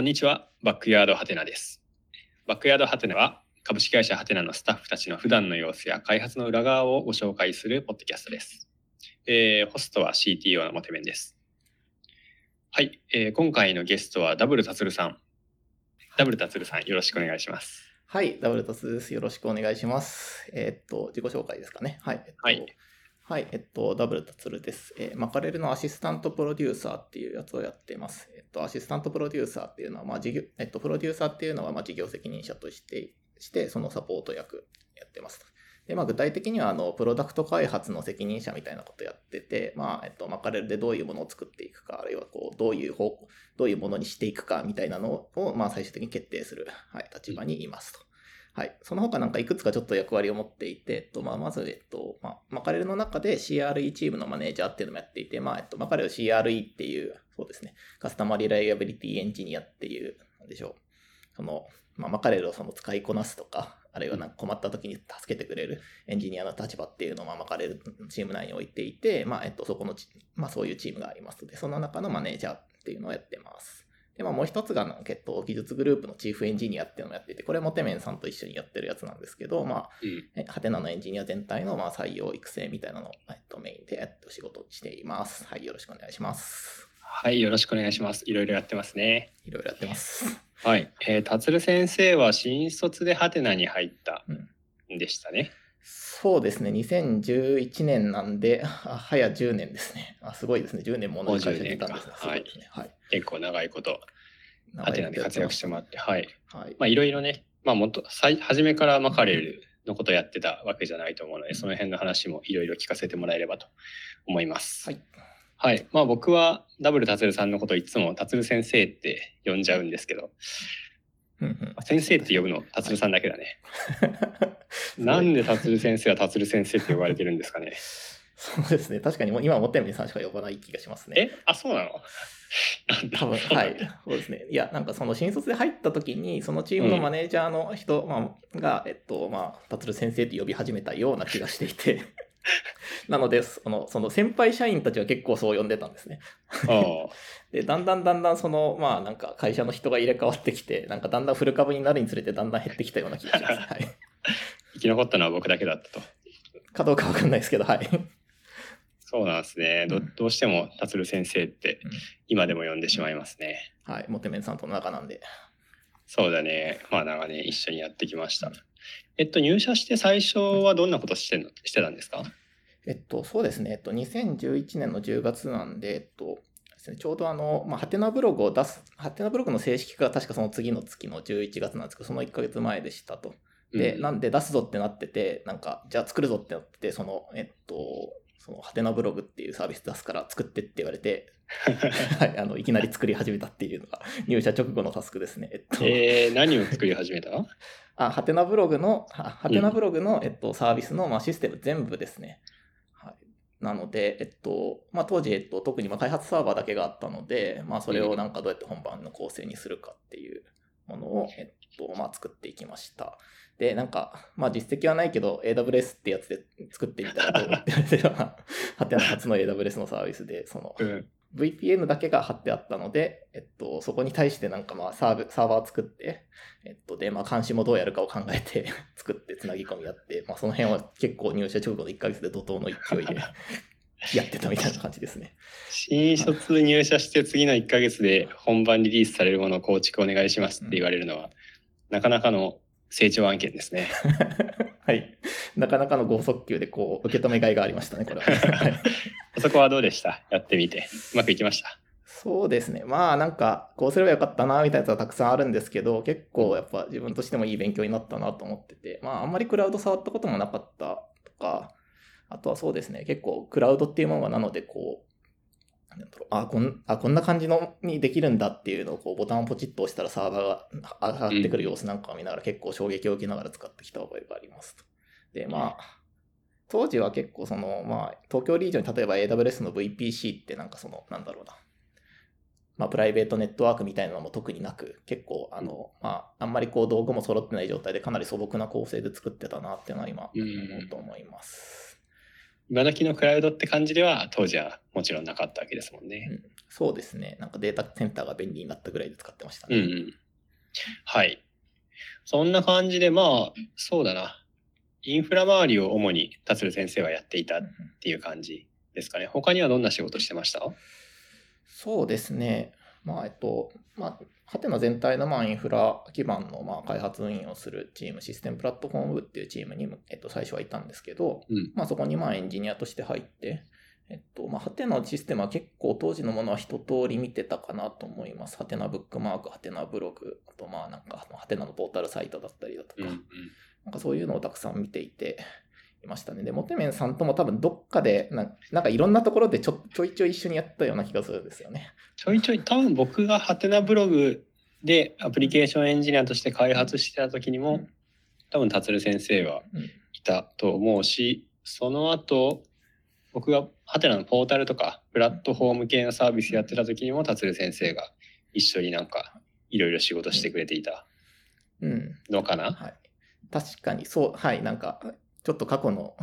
こんにちは、バックヤードハテナです。バックヤードハテナは株式会社ハテナのスタッフたちの普段の様子や開発の裏側をご紹介するポッドキャストです。えーホストは CTO のモテメンです。はい、えー今回のゲストはダブルタツルさん。ダブルタツルさん、よろしくお願いします。はい、ダブルタスです。よろしくお願いします。えーっと、自己紹介ですかね。はい。えっと、はい。はい、えっと、ダブルタツルです。えーマカレルのアシスタントプロデューサーっていうやつをやっています。っと、アシスタントプロデューサーっていうのは、まあ、事業、えっと、プロデューサーっていうのは、まあ、事業責任者として、して、そのサポート役やってます。で、まあ、具体的には、あの、プロダクト開発の責任者みたいなことやってて、まあ、えっと、マカレルでどういうものを作っていくか、あるいは、こう、どういう方、どういうものにしていくかみたいなのを、まあ、最終的に決定する、はい、立場にいますと。はい。その他なんかいくつかちょっと役割を持っていて、えっと、まあ、まず、えっと、まあ、マカレルの中で CRE チームのマネージャーっていうのもやっていて、まあ、えっと、マカレル CRE っていう、そうですね、カスタマーリライアビリティエンジニアっていう、なんでしょう。その、まあ、マカレルをその使いこなすとか、あるいはなんか困った時に助けてくれるエンジニアの立場っていうのを、まあ、マカレルチーム内に置いていて、まあ、えっと、そこのち、まあ、そういうチームがありますので、その中のマネージャーっていうのをやってます。で、まあ、もう一つが、なんかえっと、技術グループのチーフエンジニアっていうのをやっていて、これもテメンさんと一緒にやってるやつなんですけど、まあ、うん。えハテナのエンジニア全体のまあ採用育成みたいなのを、えっと、メインで、えっと、仕事をしています。はい、よろしくお願いします。はい、よろしくお願いします。いろいろやってますね。いろいろやってます。はい。えー、タツル先生は新卒でハテナに入ったうんんでしたね。そうですね、2011年なんで、あ早10年ですね。あすごいですね、10年も同じ会社にいたんですね。もう10年かすごいですね。はい。結構長いことハテナで活躍してもらって、はい。はい。まあいろいろね、まあもっと最初めからマカレルのことをやってたわけじゃないと思うので、その辺の話もいろいろ聞かせてもらえればと思います。はい。はい。まあ僕はダブルタツルさんのことをいつもタツル先生って呼んじゃうんですけど、うんうん。先生って呼ぶの？タツルさんだけだね。なんでタツル先生はタツル先生って呼ばれてるんですかね？そうですね、確かに今はモテメンさんしか呼ばない気がしますね。え？あ、そうなの？多分はい、そうですね。いや、なんかその新卒で入った時に、そのチームのマネージャーの人、まあ、が、えっと、まあ、達郎先生って呼び始めたような気がしていて、なので、その、その先輩社員たちは結構そう呼んでたんですね。あ で、だんだんだんだんその、まあ、なんか会社の人が入れ替わってきて、なんかだんだんフル株になるにつれてだんだん減ってきたような気がします。はい。生き残ったのは僕だけだったと。かどうかわかんないですけど、はい。そうなんですね。どうんどうしてもタツル先生ってうん今でも呼んでしまいますね。はい。モテメンさんとの仲なんで。そうだね。まあ長年一緒にやってきました。えっと、入社して最初はどんなことしてしてたんですか？えっと、そうですね。えっと、2011年の10月なんで、えっと、ちょうどあの、まあ、ハテナブログを出す、ハテナブログの正式化が確かその次の月の11月なんですけど、その1ヶ月前でしたと。で、うんなんで出すぞってなってて、なんか、じゃあ作るぞってなってて、その、えっと、そのハテナブログっていうサービス出すから作ってって言われて、はい、あの、いきなり作り始めたっていうのが入社直後のタスクですね。えっと、えー、何を作り始めた？あ、ハテナブログの、はハテナブログの、えっと、サービスの、まあ、システム全部ですね。はい。なので、えっと、まあ、当時、えっと、特にまあ開発サーバーだけがあったので、まあ、それをなんかどうやって本番の構成にするかっていうものを、えっと、まあ、作っていきました。で、なんか、まあ、実績はないけど、AWS ってやつで作ってみたらどうって言われて、まあハテナ初の AWS のサービスで、その、うん。VPN だけが貼ってあったので、えっと、そこに対してなんかまあサーブサーバー作って、えっと、で、まあ監視もどうやるかを考えて 作ってつなぎ込みやって、まあその辺は結構入社直後の1ヶ月で怒涛の勢いで やってたみたいな感じですね。新卒入社して次の1ヶ月で本番リリースされるものを構築お願いしますって言われるのは、なかなかの成長案件ですね。はい。なかなかの剛速球でこう、受け止めがいがありましたね、これは、そこはどうでした？やってみて。うまくいきました？そうですね。まあなんか、こうすればよかったな、みたいなやつはたくさんあるんですけど、結構やっぱ自分としてもいい勉強になったなと思ってて、まああんまりクラウド触ったこともなかったとか、あとはそうですね、結構クラウドっていうものがなので、こう、なんだろう。あこんあ、こんな感じのにできるんだっていうのをこうボタンをポチッと押したらサーバーが上がってくる様子なんかを見ながら結構衝撃を受けながら使ってきた覚えがありますと。で、まあ、当時は結構その、まあ、東京リージョンに例えば AWS の VPC ってなんかその、なんだろうな、まあ、プライベートネットワークみたいなのも特になく、結構、あの、まあ、あんまりこう道具も揃ってない状態でかなり素朴な構成で作ってたなっていうのは今、うん思うと思います。今時のクラウドって感じでは当時はもちろんなかったわけですもんね。うんそうですね。なんかデータセンターが便利になったぐらいで使ってましたね。うんうん。はい。そんな感じで、まあ、そうだな。インフラ周りを主に達先生はやっていたっうんていう感じですかね。他にはどんな仕事してました？そうですね。まあ、えっと、まあ、ハテナ全体のまあインフラ基盤のまあ開発運用をするチーム、システムプラットフォーム部っていうチームに、えっと、最初はいたんですけど、うんまあ、そこにまあエンジニアとして入って、えっと、まあ、ハテナのシステムは結構当時のものは一通り見てたかなと思います。ハテナブックマーク、ハテナブログ、あとまあなんか、ハテナのポータルサイトだったりだとか、うんうん。なんかそういうのをたくさん見ていていましたね。で、モテメンさんとも多分どっかでな、なんかいろんなところでちょちょいちょい一緒にやったような気がするんですよね。ちょいちょい、多分僕がハテナブログでアプリケーションエンジニアとして開発してた時にも、うん多分達先生はうんいたと思うし、その後、僕がハテナのポータルとかプラットフォーム系のサービスやってた時にも達先生が一緒になんかいろいろ仕事してくれていたうん。のかな、はい。確かに、そう、はい、なんか、ちょっと過去の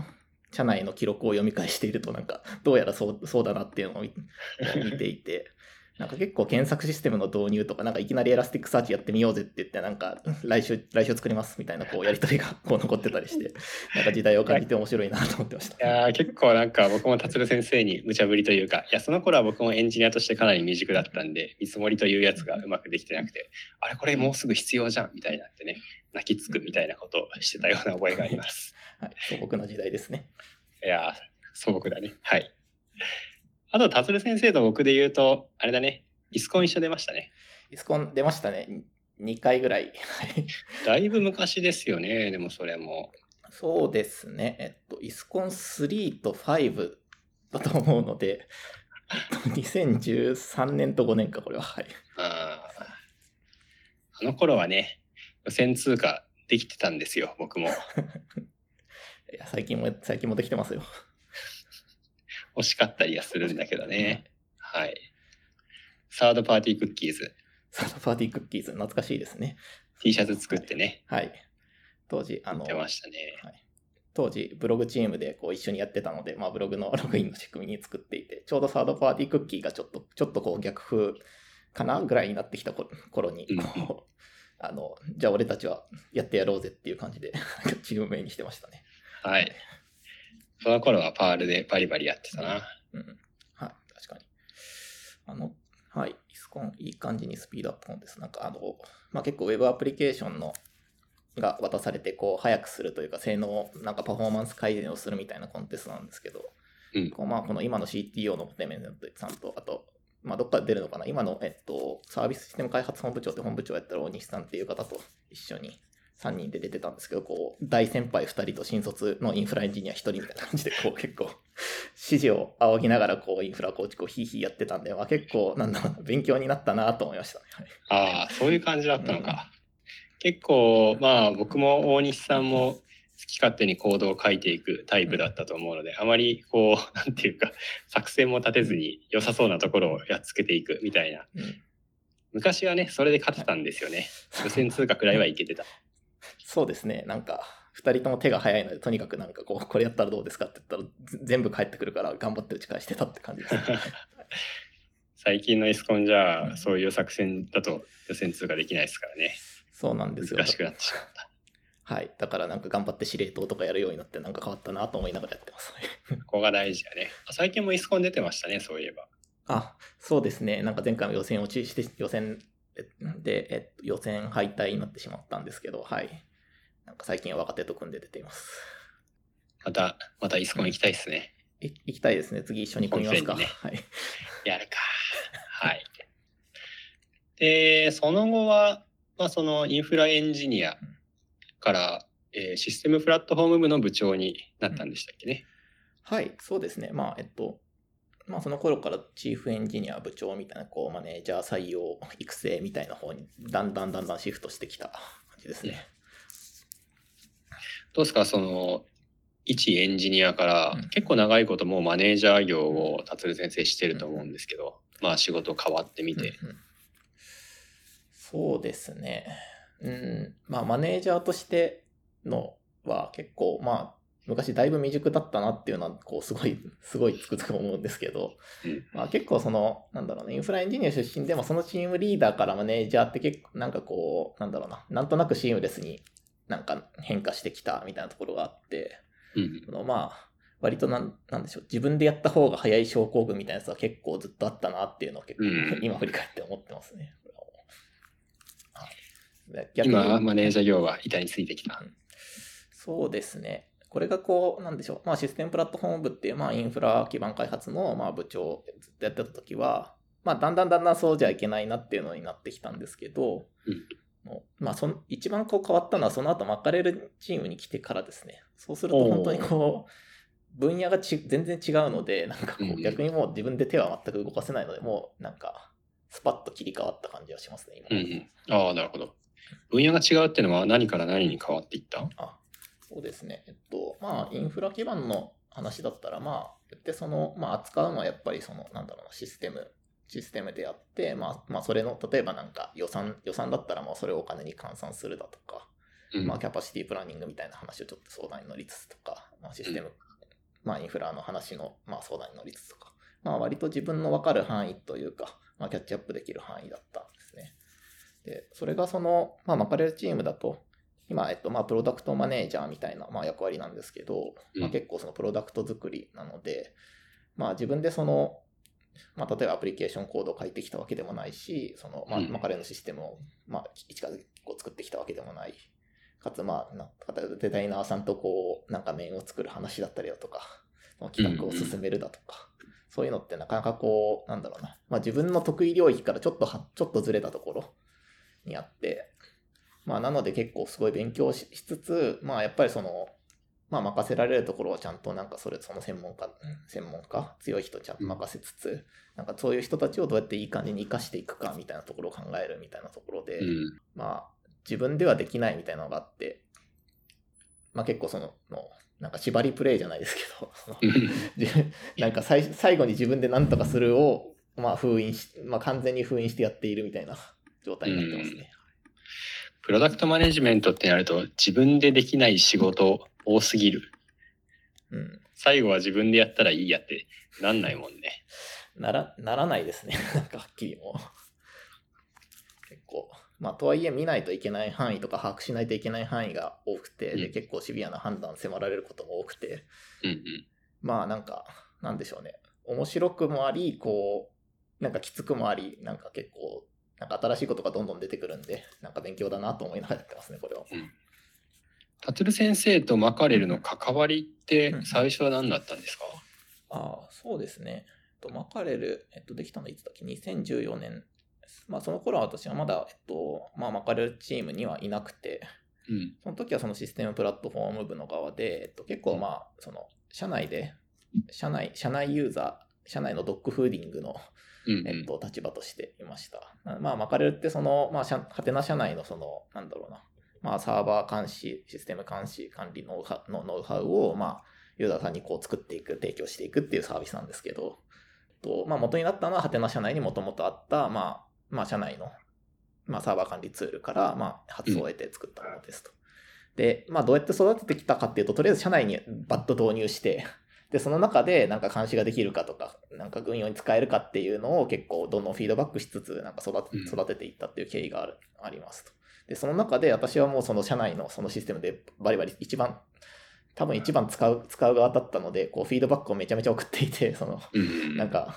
社内の記録を読み返していると、なんか、どうやらそうそうだなっていうのを 見ていて、なんか結構検索システムの導入とか、なんかいきなり Elasticsearch やってみようぜって言って、なんか、来週、来週作りますみたいな、こう、やりとりが こう残ってたりして、なんか時代を感じて面白いなと思ってました。いや結構なんか僕も達郎先生に無茶ぶりというか、いや、その頃は僕もエンジニアとしてかなり未熟だったんで、見積もりというやつがうまくできてなくて、あれこれもうすぐ必要じゃんみたいになってね、泣きつくみたいなことをしてたような覚えがあります。はい、素朴な時代ですね。いやー素朴だね。はい。あと、達先生と僕で言うと、あれだね、イスコン一緒出ましたね。イスコン出ましたね。2回ぐらい。はいだいぶ昔ですよね、でもそれも。そうですね。えっと、イスコン3と5だと思うので、えっと2013年と5年か、これは。はい。あーあの頃はね、予選通過できてたんですよ、僕も。いや最近も、最近もできてますよ。惜しかったりはするんだけどね。はい。サードパーティークッキーズ、サードパーティークッキーズ、懐かしいですね。T シャツ作ってね、はい。当時、あの、出ましたね。当時、ブログチームでこう一緒にやってたので、まあ、ブログの ログインの仕組みに作っていて、ちょうどサードパーティークッキーがちょっと、ちょっとこう逆風かなぐらいになってきた頃 頃に、こう、あの、じゃあ俺たちはやってやろうぜっていう感じで、チーム名にしてましたね。はい。その頃はパールでバリバリやってたな。うん。はい、確かに。あの、はい、イスコン、いい感じにスピードアップのです。なんか、あの、まあ、結構ウェブアプリケーションのが渡されて、こう、早くするというか、性能、なんかパフォーマンス改善をするみたいなコンテストなんですけど、うんこうまあ、この今の CTO のデメンさんと、あと、まあ、どっかで出るのかな、今の、えっと、サービスシステム開発本部長って本部長やったら大西さんっていう方と一緒に3人で出てたんですけど、こう、大先輩2人と新卒のインフラエンジニア1人みたいな感じで、こう、結構、指示を仰ぎながら、こう、インフラ構築をヒーヒーやってたんで、まあ、結構、なんだろうな、勉強になったなと思いましたね。はいああ、そういう感じだったのか。結構、まあ僕も大西さんも好き勝手にコードを書いていくタイプだったと思うので、あまりこう、なんていうか、作戦も立てずに良さそうなところをやっつけていくみたいな。うん昔はね、それで勝てたんですよね。予選通過くらいはいけてた。そうですね、なんか、2人とも手が早いので、とにかくなんかこう、これやったらどうですかって言ったら、ぜ全部返ってくるから、頑張って打ち返してたって感じです、ね。最近のイスコンじゃそういう作戦だと予選通過できないですからね。そうなんですよ。難しくなってしまった。はい。だからなんか頑張って司令塔とかやるようになってなんか変わったなと思いながらやってます。ここが大事だね。最近もイスコン出てましたね、そういえば。あ、そうですね。なんか前回の予選落ちして、予選で、えっと、予選敗退になってしまったんですけど、はい。なんか最近は若手と組んで出ています。また、またイスコン行きたいですね。い行きたいですね。次一緒に組みますか。本戦はい。やるか。はい。で、その後は、まあ、そのインフラエンジニアから、えーシステムプラットフォーム部の部長になったんでしたっけね。はい、そうですね。まあ、えっと、まあ、その頃からチーフエンジニア部長みたいな、こう、マネージャー採用、育成みたいな方に、だんだんだんだんシフトしてきた感じですね。どうですか、その、一エンジニアから、うん結構長いこともうマネージャー業を達先生してると思うんですけど、まあ仕事変わってみて。うんうんそうですね。うん、まあ、マネージャーとしてのは結構、まあ、昔だいぶ未熟だったなっていうのは、こう、すごい、すごいつくづく思うんですけど、うんまあ結構その、なんだろうね、インフラエンジニア出身でも、そのチームリーダーからマネージャーって結構、なんかこう、なんだろうな、なんとなくシームレスになんか変化してきたみたいなところがあって、うんそのまあ、割となん、なんでしょう、自分でやった方が早い症候群みたいなやつは結構ずっとあったなっていうのを結構、うん。今振り返って思ってますね。今、マネージャー業は板についてきた。そうですね。これがこう、なんでしょう、まあ、システムプラットフォーム部っていう、まあ、インフラ基盤開発の、まあ、部長をずっとやってた時は、まあ、だんだんだんだんそうじゃいけないなっていうのになってきたんですけど、うんもうまあ、その一番こう変わったのは、その後巻かれるチームに来てからですね。そうすると、本当にこう、分野がち全然違うので、なんかこう逆にもう自分で手は全く動かせないので、もうなんか、スパッと切り替わった感じはしますね、今。うんうん。ああ、なるほど。分野が違うっていうのは何から何に変わっていった？あそうですね。えっと、まあ、インフラ基盤の話だったら、まあ、言ってその、まあ、扱うのはやっぱりその、なんだろうな、システム、システムであって、まあ、まあ、それの、例えばなんか予算、予算だったらもうそれをお金に換算するだとか、うんまあ、キャパシティプランニングみたいな話をちょっと相談に乗りつつとか、まあ、システム、まあ、インフラの話の、まあ、相談に乗りつつとか、まあ、割と自分の分かる範囲というか、まあ、キャッチアップできる範囲だったんですね。で、それがその、まあ、マカレルチームだと、今、えっと、まあ、プロダクトマネージャーみたいな、まあ、役割なんですけど、まあ、うん結構そのプロダクト作りなので、まあ、自分でその、まあ、例えばアプリケーションコードを書いてきたわけでもないし、その、まあ、うん。マカレルのシステムを、まあ、一からこう作ってきたわけでもない。かつ、まあ、なんかデザイナーさんとこう、なんか面を作る話だったりだとか、企画を進めるだとか、そういうのってなかなかこう、なんだろうな、まあ自分の得意領域からちょっとは、ちょっとずれたところにあって、まあなので結構すごい勉強ししつつ、まあやっぱりその、まあ任せられるところはちゃんとなんかそれ、その専門家、専門家、強い人ちゃんと任せつつ、なんかそういう人たちをどうやっていい感じに活かしていくかみたいなところを考えるみたいなところで、うん。まあ、自分ではできないみたいなのがあって、まあ結構その、のなんか縛りプレイじゃないですけど、なんか最最後に自分で何とかするを、まあ封印し、まあ完全に封印してやっているみたいな状態になってますね。プロダクトマネジメントってなると自分でできない仕事多すぎる。うん。最後は自分でやったらいいやってなんないもんね。なら、ならないですね。なんかはっきりもう。結構。まあとはいえ見ないといけない範囲とか把握しないといけない範囲が多くて、でうん結構シビアな判断迫られることも多くて、うんうん。まあなんか、なんでしょうね。面白くもあり、こう、なんかきつくもあり、なんか結構、なんか新しいことがどんどん出てくるんで、なんか勉強だなと思いながらやってますね、これは。達郎先生とマカレルの関わりってうん最初は何だったんですか？ああ、そうですね。と、マカレル、えっと、できたのいつだっけ ?2014 年。まあその頃は私はまだ、えっと、まあマカレルチームにはいなくて、うん。その時はそのシステムプラットフォーム部の側で、えっと、結構まあ、その、社内で、社内、社内ユーザー、社内のドッグフーディングのうんうんえっと、立場としていました。なまあ、マカレルってその、まあ、社ハテナ社内のその、なんだろうな、まあ、サーバー監視、システム監視、管理ノウハウのノウハウを、まあ、ユーザーさんにこう作っていく、提供していくっていうサービスなんですけど、とまあ、元になったのは、ハテナ社内にもともとあった、まあ、まあ、社内の、まあ、サーバー管理ツールから、まあ、発想を得て作ったものですと。で、まあ、どうやって育ててきたかっていうと、とりあえず社内にバッと導入して、で、その中でなんか監視ができるかとか、なんか運用に使えるかっていうのを結構どんどんフィードバックしつつ、なんか育てうん育てていったっていう経緯がある、ありますと。で、その中で私はもうその社内のそのシステムでバリバリ一番、多分一番使う、使う側だったので、こうフィードバックをめちゃめちゃ送っていて、その、なんか、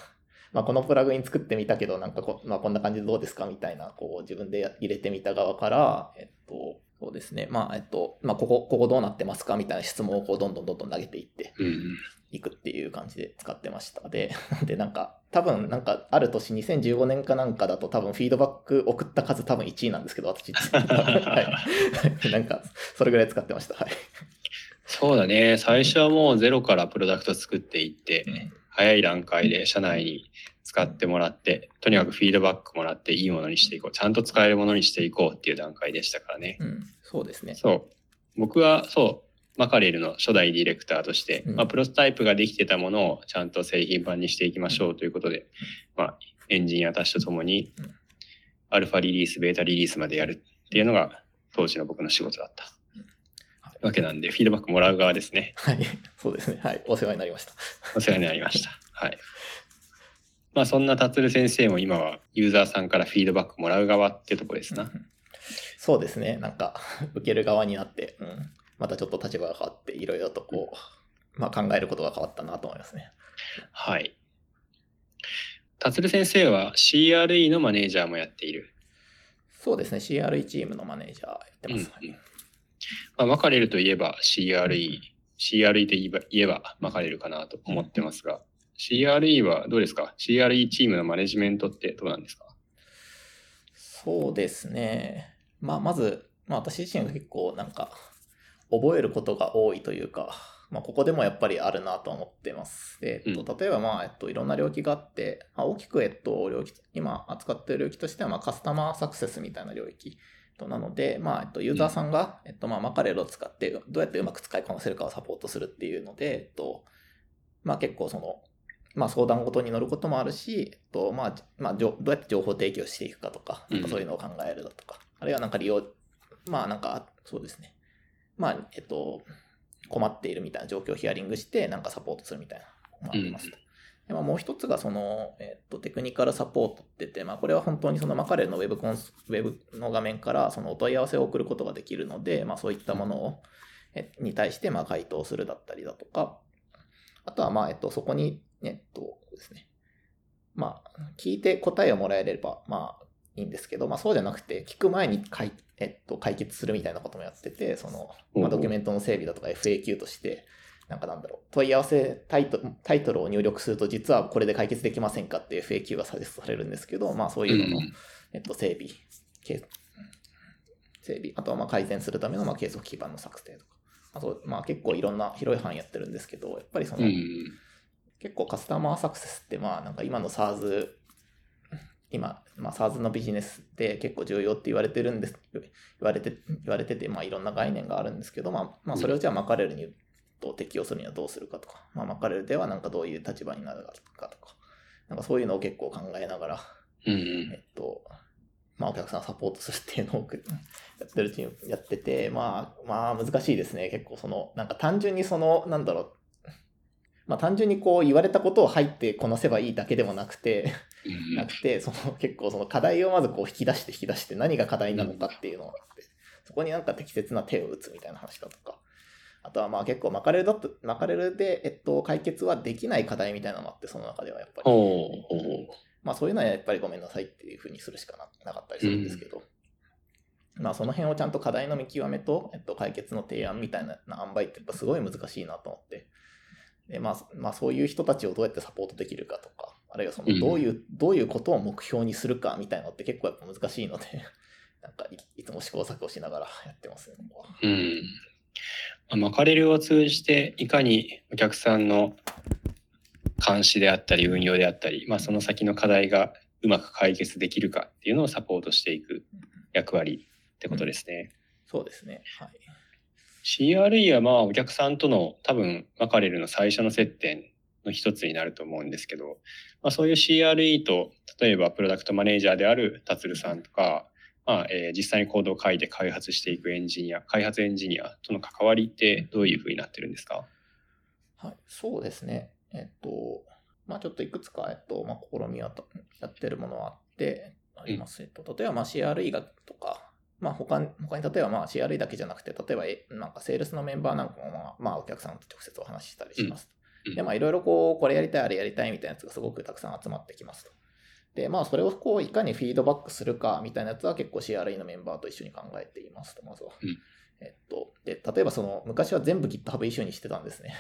まあ、このプラグイン作ってみたけど、なんかこ,、まあ、こんな感じでどうですかみたいな、こう自分で入れてみた側から、えっと、そうですね、まあ、えっと、まあ、ここ、ここどうなってますか？みたいな質問をこうどんどんどんどん投げていって、いくっていう感じで使ってました。で、で、なんか、多分なんか、ある年2015年かなんかだと多分フィードバック送った数多分1位なんですけど、私。はい。なんか、それぐらい使ってました。はい。そうだね。最初はもうゼロからプロダクト作っていって、うん早い段階で社内に使ってもらって、とにかくフィードバックもらっていいものにしていこう。ちゃんと使えるものにしていこうっていう段階でしたからね。うん、そうですね。そう。僕はそう、マカレルの初代ディレクターとして、うんまあ、プロトタイプができてたものをちゃんと製品版にしていきましょうということで、まあ、エンジニアたちと共にうん、アルファリリース、ベータリリースまでやるっていうのが当時の僕の仕事だった。わけなんで、フィードバックもらう側ですね。はい。そうですね。はい。お世話になりました。お世話になりました。はい。まあそんな達先生も今はユーザーさんからフィードバックもらう側ってとこですな。そうですね。なんか、受ける側になって、うん、またちょっと立場が変わって、いろいろとこう、まあ考えることが変わったなと思いますね。はい。達先生は CRE のマネージャーもやっている。そうですね。CRE チームのマネージャーやってます。うんうんまあ、マカレルといえば CRE、CRE といえば言えばマカレルかなと思ってますが、CRE はどうですか ?CRE チームのマネジメントってどうなんですか？そうですね。まあ、まず、まあ、私自身が結構なんか、覚えることが多いというか、まあ、ここでもやっぱりあるなと思ってます。で、えっと、例えば、まあ、えっと、いろんな領域があって、まあ、大きく、えっと、領域、今扱っている領域としては、まあ、カスタマーサクセスみたいな領域となので、まあ、えっと、ユーザーさんが、えっと、まあ、マカレルを使って、どうやってうまく使いこなせるかをサポートするっていうので、えっと、まあ、結構その、まあ、相談ごとに乗ることもあるし、えっとまあまあ、じょどうやって情報提供していくかとか、なんかそういうのを考えるだとか、あるいはなんか利用、まあなんかそうですね、まあ、えっと、困っているみたいな状況をヒアリングして、なんかサポートするみたいなのもありますと。でまあ、もう一つがその、えっと、テクニカルサポートって言って、まあ、これは本当にそのマカレルのウェブコンスウェブの画面からそのお問い合わせを送ることができるので、まあ、そういったものを、えに対してまあ回答するだったりだとか、あとはまあ、えっと、そこに、えっとですね、まあ、聞いて答えをもらえれば、まあ、いいんですけど、まあ、そうじゃなくて、聞く前に解,、えっと、解決するみたいなこともやってて、その、まあ、ドキュメントの整備だとか FAQ として、なんかなんだろう、問い合わせタイトタイトルを入力すると、実はこれで解決できませんかっていう FAQ がサジェストされるんですけど、まあ、そういうのの、うんえっと、整備、け整備、あとはまあ改善するためのまあ継続基盤の作成とか、あと、まあ、結構いろんな広い範囲やってるんですけど、やっぱりその、うん。結構カスタマーサクセスってまあなんか今の SARS 今、まあ、SARS のビジネスで結構重要って言われてるんです言われて言われてて、まあ、いろんな概念があるんですけど、まあ、まあそれをじゃあマカレルにと適用するにはどうするかとか、まあ、マカレルではなんかどういう立場になるかとかなんかそういうのを結構考えながら、うんうん。えっとまあ、お客さんをサポートするっていうのを やってるチームやってて、まあ、まあ難しいですね。結構その、なんか単純にその、なんだろう、まあ単純にこう言われたことを入ってこなせばいいだけでもなくて、うんなくて、その結構その課題をまずこう引き出して引き出して何が課題なのかっていうのがあって、そこになんか適切な手を打つみたいな話だとか、あとはまあ結構マカレルだと、マカレルで、えっと、解決はできない課題みたいなのもあって、その中ではやっぱり。まあそういうのはやっぱりごめんなさいっていうふうにするしかななかったりするんですけど、まあその辺をちゃんと課題の見極めと、えっと、解決の提案みたいな塩梅ってやっぱすごい難しいなと思って、でまあ、まあそういう人たちをどうやってサポートできるかとか、あるいはそのどういう、どういうことを目標にするかみたいなのって結構やっぱ難しいので、なんかいいつも試行錯誤しながらやってますね。うん。まあマカレルを通じていかにお客さんの監視であったり運用であったり、まあ、その先の課題がうまく解決できるかっていうのをサポートしていく役割ってことですね。そうですね。はい。CRE はまあお客さんとの多分マカレルの最初の接点の一つになると思うんですけど、まあ、そういう CRE と例えばプロダクトマネージャーである達さんとか、まあえー実際にコードを書いて開発していくエンジニア開発エンジニアとの関わりってどういうふうになってるんですか？はい、そうですね。えっと、まあちょっといくつか、えっと、まあ試みはとやってるものはあって、あります。えっと、例えばまあ CRE がとか、まあ他に、他に例えばまあ CRE だけじゃなくて、例えばえなんかセールスのメンバーなんかもまあ、まあお客さんと直接お話ししたりします。うんで、まあいろいろこう、これやりたい、あれやりたいみたいなやつがすごくたくさん集まってきますと。で、まあそれをこう、いかにフィードバックするかみたいなやつは結構 CRE のメンバーと一緒に考えていますと、まずは。うんえっと、で、例えばその、昔は全部 GitHub イシューにしてたんですね。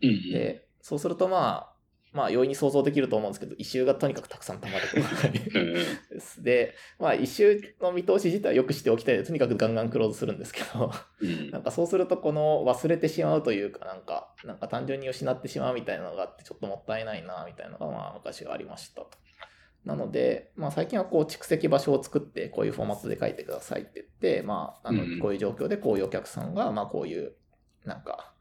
うんうんで、そうするとまあ、まあ容易に想像できると思うんですけど、異臭がとにかくたくさん溜まるとでまあ異臭の見通し自体はよくしておきたいので、とにかくガンガンクローズするんですけど、うん。なんかそうするとこの忘れてしまうというか、なんか、なんか単純に失ってしまうみたいなのがあって、ちょっともったいないな、みたいなのがまあ昔はありました。と。なので、まあ最近はこう蓄積場所を作って、こういうフォーマットで書いてくださいって言って、まあ、あのうん。こういう状況でこういうお客さんが、まあこういう、なんか、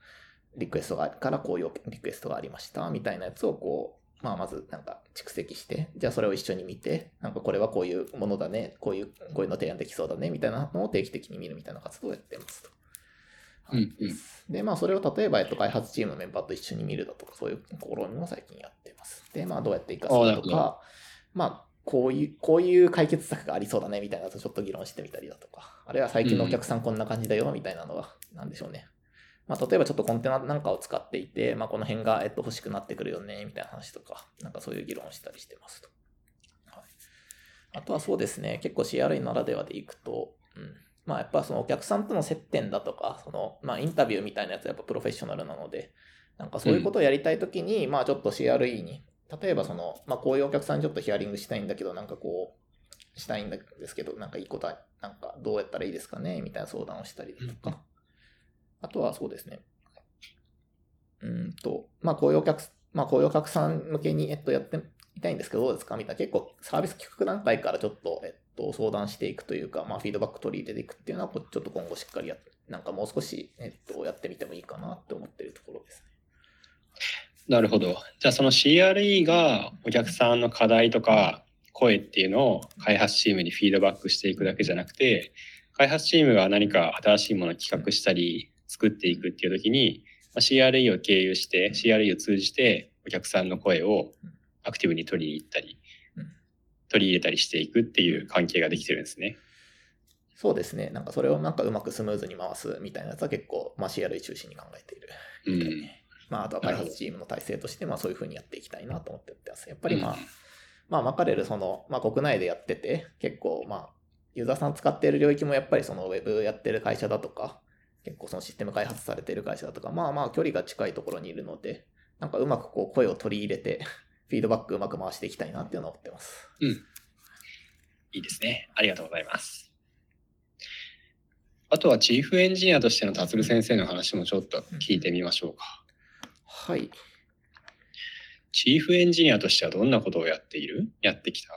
リクエストがあるからこういうリクエストがありましたみたいなやつをこう、まあまずなんか蓄積して、じゃあそれを一緒に見て、なんかこれはこういうものだね、こういう、こういうの提案できそうだねみたいなのを定期的に見るみたいな活動をやってますと。うんうんで、まあ、それを例えば、えっと、開発チームのメンバーと一緒に見るだとか、そういう試みも最近やってます。で、まあ、どうやって活かすかとか、まあ、こういう、こういう解決策がありそうだね、みたいなのをちょっと議論してみたりだとか、あるいは最近のお客さんこんな感じだよ、みたいなのは、なんでしょうね。まあ、例えばちょっとコンテナなんかを使っていて、まあ、この辺が、えっと、欲しくなってくるよね、みたいな話とか、なんかそういう議論をしたりしてますと。はい、あとはそうですね、結構 CRE ならではでいくと、うん、まあやっぱそのお客さんとの接点だとか、そのまあインタビューみたいなやつはやっぱプロフェッショナルなので、なんかそういうことをやりたいときに、まあちょっと CRE に、例えばその、まあこういうお客さんにちょっとヒアリングしたいんだけど、なんかこう、したいんですけど、なんかいいことは、なんかどうやったらいいですかねみたいな相談をしたりだとか、あとはそうですね、うんと、まあこういうお客、まあこういうお客さん向けに、えっと、やってみたいんですけど、どうですか？みたいな、結構サービス企画段階からちょっと、えっと、相談していくというか、まあフィードバック取り入れていくっていうのは、ちょっと今後しっかりやっなんかもう少し、えっと、やってみてもいいかなって思ってるところですね。なるほど。じゃあその CRE がお客さんの課題とか声っていうのを開発チームにフィードバックしていくだけじゃなくて、開発チームが何か新しいものを企画したり作っていくっていう時に、まあ CRE を経由して、CRE を通じてお客さんの声をアクティブに取り入ったりうん、取り入れたりしていくっていう関係ができてるんですね。そうですね。なんかそれをなんかうまくスムーズに回すみたいなやつは結構、まあ CRE 中心に考えている。うん。まああとは開発チームの体制として、まあそういうふうにやっていきたいなと思ってやってます。やっぱりまあ、うんまあマカレルその、まあ国内でやってて、結構まあ、ユーザーさん使っている領域もやっぱりそのウェブやってる会社だとか、結構そのシステム開発されている会社だとか、まあまあ距離が近いところにいるので、なんかうまくこう声を取り入れて、フィードバックうまく回していきたいなっていうのを思ってます。いいですね。ありがとうございます。あとはチーフエンジニアとしての達先生の話もちょっと聞いてみましょうか。はい。チーフエンジニアとしてはどんなことをやっている？やってきた？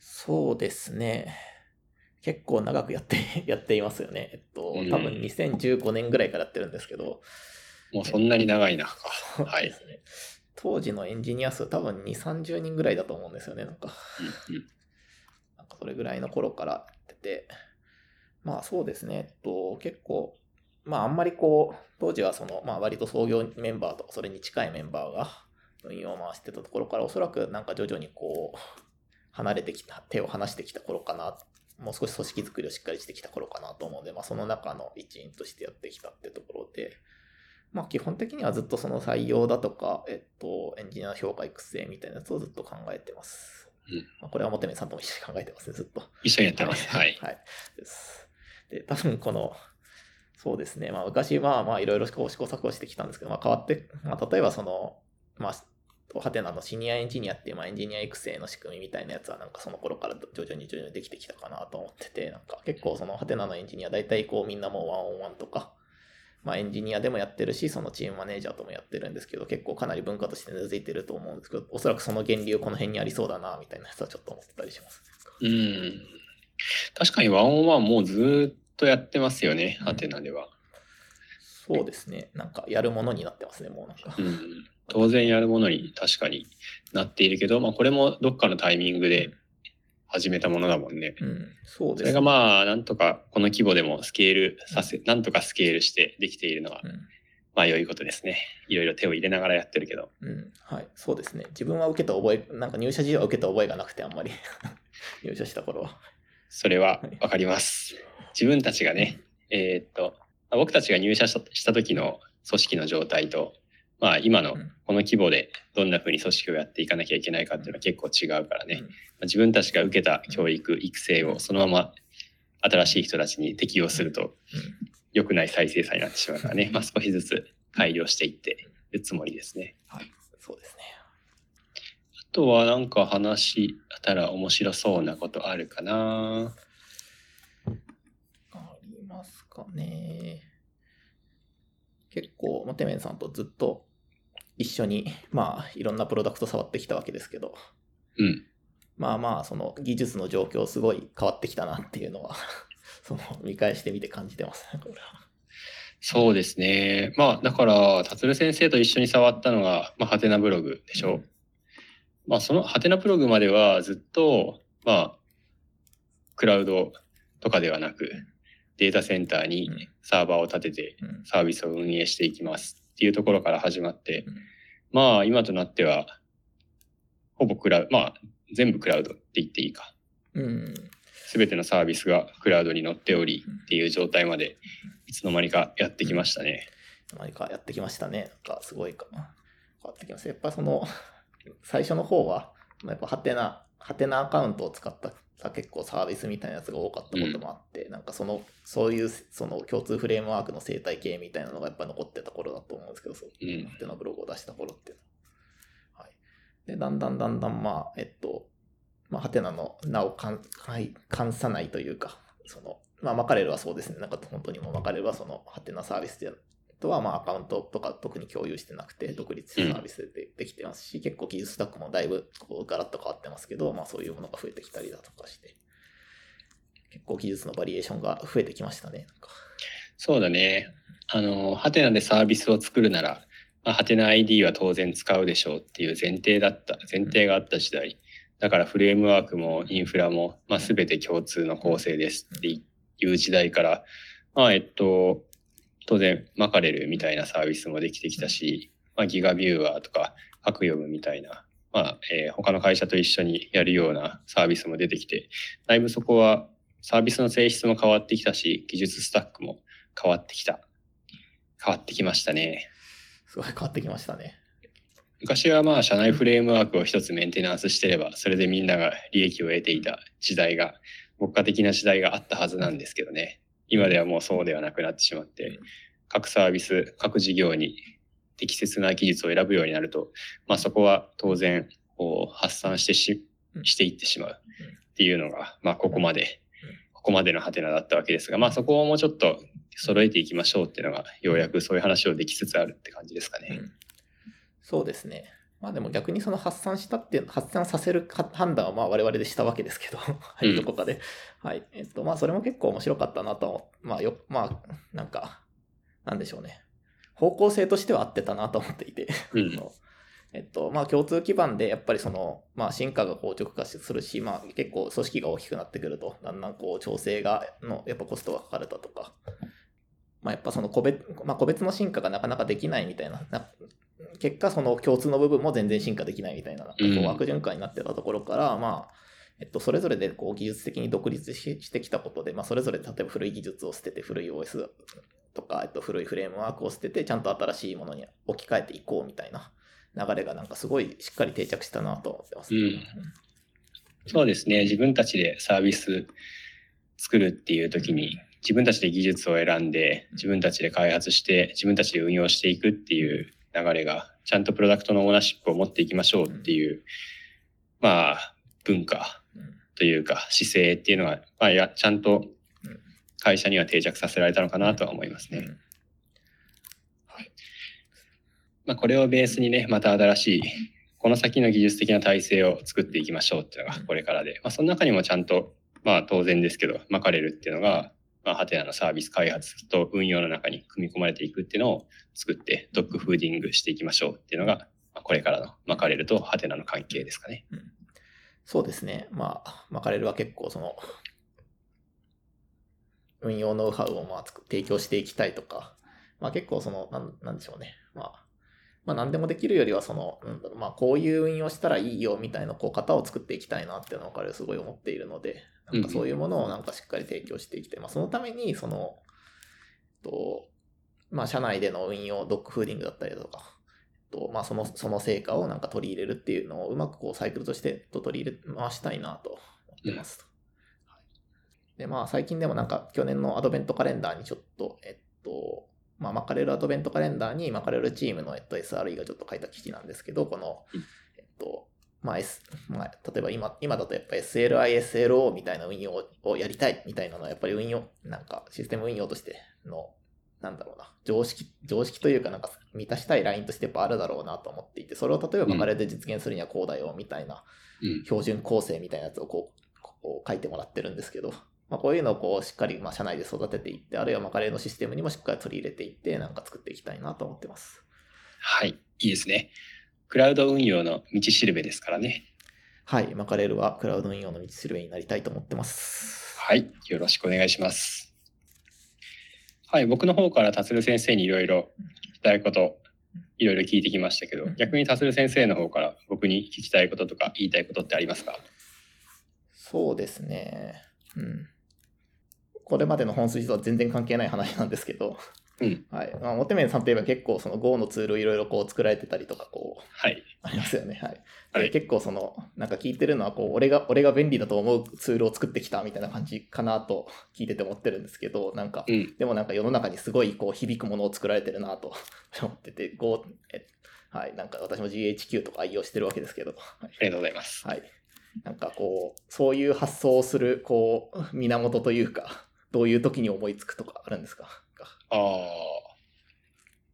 そうですね。結構長くやって、やっていますよね。えっと、うん多分2015年ぐらいからやってるんですけど、もうそんなに長いなはいですね。当時のエンジニア数多分2、30人ぐらいだと思うんですよね。なんか、うんうんなんかそれぐらいの頃からやってて、まあそうですね。えっと、結構、まああんまりこう、当時はその、まあ割と創業メンバーとかそれに近いメンバーが運用を回してたところから、おそらくなんか徐々にこう、離れてきた、手を離してきた頃かな。もう少し組織作りをしっかりしてきた頃かなと思うので、まあその中の一員としてやってきたってところで、まあ基本的にはずっとその採用だとか、えっと、エンジニア評価育成みたいなやつをずっと考えてます。うんまあ、これは表面さんとも一緒に考えてますね、ずっと。一緒にやってます。はい。はい。です。で、多分この、そうですね、まあ昔はまあいろいろ試行試行錯誤してきたんですけど、まあ変わって、まあ例えばその、まあ、ハテナのシニアエンジニアっていう、まあ、エンジニア育成の仕組みみたいなやつはなんかその頃から徐々に徐々にできてきたかなと思ってて、なんか結構そのハテナのエンジニア大体こうみんなもうワンオンワンとか、まあエンジニアでもやってるし、そのチームマネージャーともやってるんですけど、結構かなり文化として根付いてると思うんですけど、おそらくその源流この辺にありそうだな、みたいなやつはちょっと思ってたりします。うん。確かにワンオンワンもうずーっとやってますよね、うんハテナでは。そうですね。なんかやるものになってますね、もうなんか。うん。当然やるものに確かになっているけど、まあこれもどっかのタイミングで始めたものだもんね。うん、そうですそれがまあ、なんとかこの規模でもスケールさせ、なんとかスケールしてできているのは、うんまあ良いことですね。いろいろ手を入れながらやってるけど。うん、はい、そうですね。自分は受けた覚え、なんか入社時は受けた覚えがなくて、あんまり 入社した頃は。それはわかります。自分たちがね、えーっと、まあ僕たちが入社した時の組織の状態と、まあ今のうんこの規模でどんな風に組織をやっていかなきゃいけないかっていうのは結構違うからね。うんまあ自分たちが受けた教育、育成をそのまま新しい人たちに適用すると良くない再生産になってしまうからね、まあ少しずつ改良していってるつもりですね。そうですね。あとはなんか話したら面白そうなことあるかなありますかね。結構、モテメンさんとずっと一緒に、まあ、いろんなプロダクト触ってきたわけですけど、うん。まあまあ、その技術の状況すごい変わってきたなっていうのは、その見返してみて感じてますね、これは。そうですね。まあ、だから、達先生と一緒に触ったのが、まあ、ハテナブログでしょ。まあ、そのハテナブログまではずっと、まあ、クラウドとかではなく、データセンターにうんサーバーを立ててうんサービスを運営していきますっていうところから始まってうん、まあ今となっては、ほぼクラウド、まあ全部クラウドって言っていいか。うん。すべてのサービスがクラウドに載っておりっていう状態までいつの間にかやってきましたね。何かやってきましたね。なんかすごいかな。変わってきます。やっぱその、最初の方は、まあやっぱハテナ、ハテナアカウントを使ったさ結構サービスみたいなやつが多かったこともあって、なんかその、そういうその共通フレームワークの生態系みたいなのがやっぱ残ってた頃だと思うんですけど、そううん。ハテナブログを出した頃っていうのは。はい。で、だんだんだんだん、まあ、えっと、まあ、ハテナの名をかん、はい、冠さないというか、その、まあ、マカレルはそうですね。なんか本当にもうマカレルはそのハテナサービスでとは、まあ、アカウントとか特に共有してなくて、独立したサービスででできてますし、結構技術スタックもだいぶこうガラッと変わってますけど、まあ、そういうものが増えてきたりだとかして、結構技術のバリエーションが増えてきましたね。なんかそうだね。あの、ハテナでサービスを作るなら、まあ、ハテナ ID は当然使うでしょうっていう前提だった、前提があった時代。だからフレームワークもインフラも、まあ、全て共通の構成ですっていう時代から、まあ、えっと、当然マカレルみたいなサービスもできてきたし、まあ、ギガビューアーとか、アクヨムみたいな、まあ、えー他の会社と一緒にやるようなサービスも出てきて、だいぶそこはサービスの性質も変わってきたし、技術スタックも変わってきた。変わってきましたね。すごい変わってきましたね。昔はまあ社内フレームワークを一つメンテナンスしてれば、それでみんなが利益を得ていた時代が、国家的な時代があったはずなんですけどね。今ではもうそうではなくなってしまって、各サービス、各事業に適切な技術を選ぶようになると、まあそこは当然こう発散してししていってしまうっていうのが、まあここまで、ここまでのハテナだったわけですが、まあそこをもうちょっと揃えていきましょうっていうのが、ようやくそういう話をできつつあるって感じですかね。うん。そうですね。まあでも逆にその発散したっていう、発散させるか判断はまあ我々でしたわけですけど、はい、どこかで。はい。えっと、まあそれも結構面白かったなと。まあよ、まあ、なんか、なんでしょうね。方向性としては合ってたなと思っていて。うん えっと、まあ共通基盤でやっぱりその、まあ進化が硬直化するし、まあ結構組織が大きくなってくると、だんだんこう調整が、の、やっぱコストがかかるだとか、まあやっぱその個別、まあ個別の進化がなかなかできないみたいな、な結果その共通の部分も全然進化できないみたいな、なんかこう悪循環になってたところから、まあ、えっと、それぞれでこう技術的に独立ししてきたことで、まあ、それぞれ例えば古い技術を捨てて古い OS とか、えっと、古いフレームワークを捨ててちゃんと新しいものに置き換えていこうみたいな流れがなんかすごいしっかり定着したなと思ってます。うんそうですね。自分たちでサービス作るっていう時に、自分たちで技術を選んで、自分たちで開発して、自分たちで運用していくっていう流れが、ちゃんとプロダクトのオーナーシップを持っていきましょうっていう、まあ、文化うん。というか、姿勢っていうのが、まあ、やちゃんと会社には定着させられたのかなとは思いますね。うん。まあ、これをベースにね、また新しい、この先の技術的な体制を作っていきましょうっていうのがこれからで、まあ、その中にもちゃんと、まあ当然ですけど、マカレルっていうのが、まあ、ハテナのサービス開発と運用の中に組み込まれていくっていうのを作って、ドッグフーディングしていきましょうっていうのが、まあこれからのマカレルとハテナの関係ですかね。うんそうですね。まあ、マカレルは結構その、運用ノウハウをまあ提供していきたいとか、まあ結構その、なんなんでしょうね。まあ、まあ何でもできるよりはその、なんだろう、まあこういう運用したらいいよみたいなこう型を作っていきたいなっていうのを彼はすごい思っているので、なんかそういうものをなんかしっかり提供していきたい。まあそのために、その、と、まあ社内での運用、ドッグフーディングだったりだとか、とまあ、そのその成果をなんか取り入れるっていうのをうまくこうサイクルとしてと取り入れ回したいなと思ってますと。はいでまあ最近でもなんか去年のアドベントカレンダーにちょっと、えっと、まあ、マカレルアドベントカレンダーにマカレルチームの、えっと、SRE がちょっと書いた記事なんですけど、このうん、えっと、まあ、S、まあ、例えば今、今だとやっぱ SLI、SLO みたいな運用をやりたいみたいなのはやっぱり運用、なんかシステム運用としてのなんだろうな、常識、常識というかなんか満たしたいラインとしてやっぱあるだろうなと思っていて、それを例えばマカレルで実現するにはこうだよみたいな、うん。標準構成みたいなやつをこう、こう書いてもらってるんですけど、まあ、こういうのをこうしっかりまあ社内で育てていって、あるいはマカレーのシステムにもしっかり取り入れていって、なんか作っていきたいなと思ってます。はい。いいですね。クラウド運用の道しるべですからね。はい、マカレールはクラウド運用の道しるべになりたいと思ってます。はい。よろしくお願いします。はい、僕の方から達先生にいろいろ聞きたいこと、いろいろ聞いてきましたけどうん、逆に達先生の方から僕に聞きたいこととか言いたいことってありますか？そうですね。うん。これまでの本筋とは全然関係ない話なんですけど、うんはい。まあ、モテメンさんといえば結構その Go のツールをいろいろこう作られてたりとか、こう、はい。ありますよね。はい。はいで結構その、なんか聞いてるのは、こう、俺が、俺が便利だと思うツールを作ってきたみたいな感じかなと 聞いてて思ってるんですけど、なんか、うん。でもなんか世の中にすごいこう響くものを作られてるなと 思ってて、Go、えはい。なんか私も GHQ とか愛用してるわけですけど、はいありがとうございます。はい。なんかこう、そういう発想をする、こう、源というか、どういう時に思いつくとかあるんですか？あー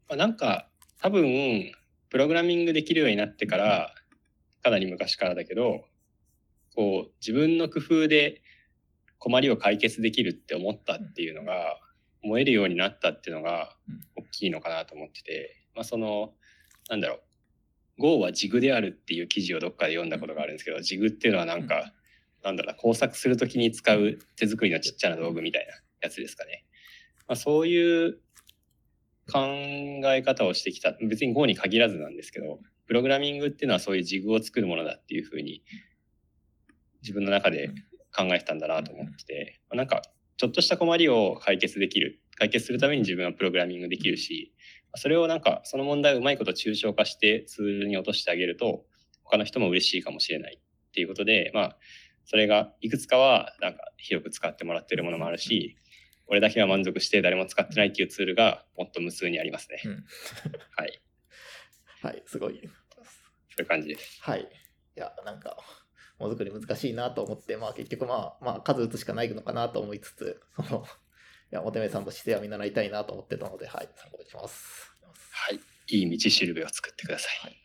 まあ。なんか、多分、プログラミングできるようになってから、かなり昔からだけど、こう、自分の工夫で困りを解決できるって思ったっていうのが、思えるようになったっていうのがうん大きいのかなと思ってて、まあその、なんだろう、Go はジグであるっていう記事をどっかで読んだことがあるんですけど、ジグっていうのはなんか、なんだろうな、工作するときに使う手作りのちっちゃな道具みたいなやつですかね。まあ、そういう考え方をしてきた、別に Go に限らずなんですけど、プログラミングっていうのはそういうジグを作るものだっていうふうに自分の中で考えてたんだなと思ってて、まあなんかちょっとした困りを解決できる、解決するために自分はプログラミングできるし、それをなんかその問題をうまいこと抽象化してツールに落としてあげると、他の人も嬉しいかもしれないっていうことで、まあ、それがいくつかはなんか広く使ってもらってるものもあるし、俺だけは満足して誰も使ってないっていうツールがもっと無数にありますね。うんはい。はい、すごい。そういう感じです。はい。いや、なんか、ものづくり難しいなと思って、まあ結局まあ、まあ数打つしかないのかなと思いつつ、その、いや、モテメさんの姿勢は見習いたいなと思ってたので、はい、参考にします。はい。いい道しるべを作ってください。はい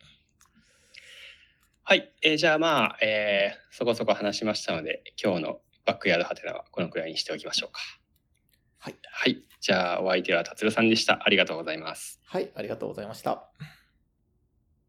はい。えーじゃあまあ、えーそこそこ話しましたので、今日のバックヤードハテナはこのくらいにしておきましょうか。はい。はい。じゃあお相手は達郎さんでした。ありがとうございます。はい、ありがとうございました。